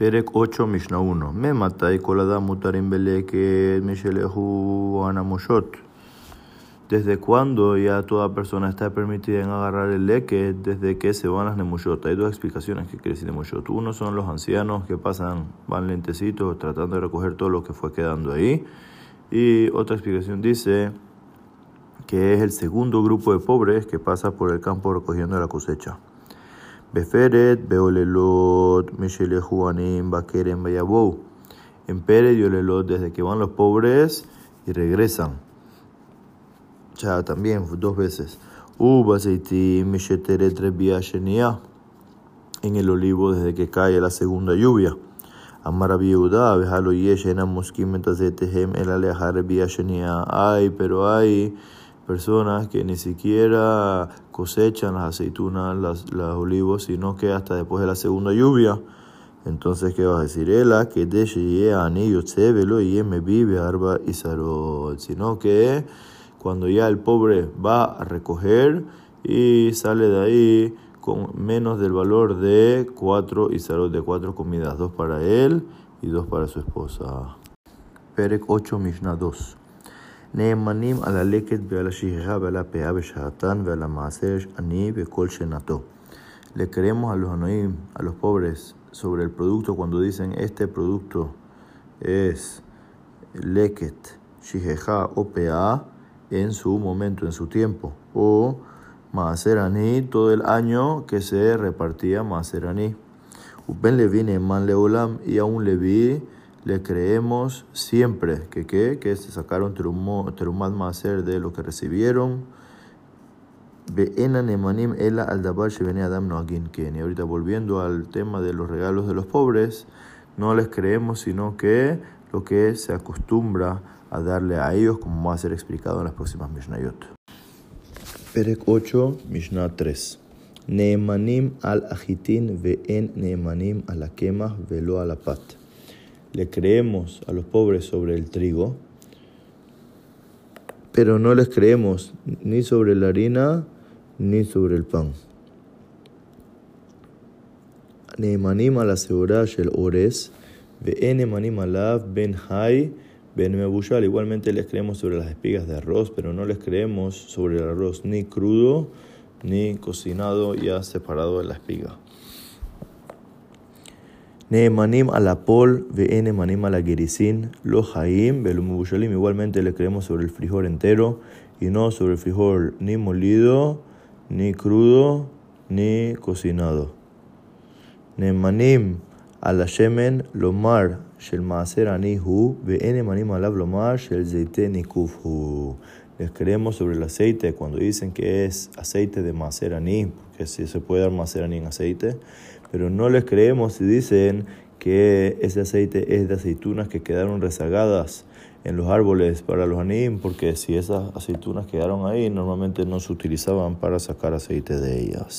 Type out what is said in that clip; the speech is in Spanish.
Perek 8, Mishnah 1. Me matai kolada mutarim beleke mishelehu anamoshot. ¿Desde cuándo ya toda persona está permitida en agarrar el leque? Desde que se van las nemushot. Hay dos explicaciones que decir nemushot. Uno son los ancianos que pasan, van lentecitos tratando de recoger todo lo que fue quedando ahí. Y otra explicación dice que es el segundo grupo de pobres que pasa por el campo recogiendo la cosecha. Beferet, Beolelot, Mishele Juanim, Bakeren, Bayabou. En Pérez y Olelot, desde que van los pobres y regresan. Ya también, dos veces. Ubaseiti, Misheteret, Rebia, Shenia. En el olivo, desde que cae la segunda lluvia. Amar Abiuda, Bejalo Yeshena, Muskim, Metazetehem, El Alejar, Shenia. Ay, pero hay personas que ni siquiera cosechan las aceitunas, las, los olivos, sino que hasta después de la segunda lluvia. Entonces, ¿qué vas a decir? Ela que de anillo velo y me vive arba y Sino que cuando ya el pobre va a recoger y sale de ahí con menos del valor de cuatro isarot, de cuatro comidas, dos para él y dos para su esposa. Perek 8, Mishnah 2. נאמנים על הלקט ועל השכחה ועל הפאה בשעתן ועל המעשר עני בכל שנתו. Le creemos a los anoim, a los pobres, sobre el producto cuando dicen este producto es leket, shijeja o pea en su momento, en su tiempo. O maaserani todo el año que se repartía maaserani. Upen levi man leolam y a un levi le creemos siempre que, que, que se sacaron terumat maser de lo que recibieron. Y ahorita volviendo al tema de los regalos de los pobres, no les creemos sino que lo que se acostumbra a darle a ellos, como va a ser explicado en las próximas Mishnayot. Perek 8, Mishnah 3. Neemanim al ajitin ve'en neemanim al akemah velo al apat le creemos a los pobres sobre el trigo, pero no les creemos ni sobre la harina ni sobre el pan. Neemanim al el ores, ve'enemanim alav ben hay ben mebushal. Igualmente les creemos sobre las espigas de arroz, pero no les creemos sobre el arroz ni crudo ni cocinado ya separado de la espiga. Neemanim a la pol, ve manim a la gerisin, lo jaim, Igualmente le creemos sobre el frijol entero y no sobre el frijol ni molido, ni crudo, ni cocinado. Neemanim a la shemen, lomar, shel maaser anihu, ve manim alav lomar, shel zeite nikufhu. Les creemos sobre el aceite cuando dicen que es aceite de maaser ani, porque si se puede dar en aceite pero no les creemos si dicen que ese aceite es de aceitunas que quedaron rezagadas en los árboles para los anim, porque si esas aceitunas quedaron ahí, normalmente no se utilizaban para sacar aceite de ellas.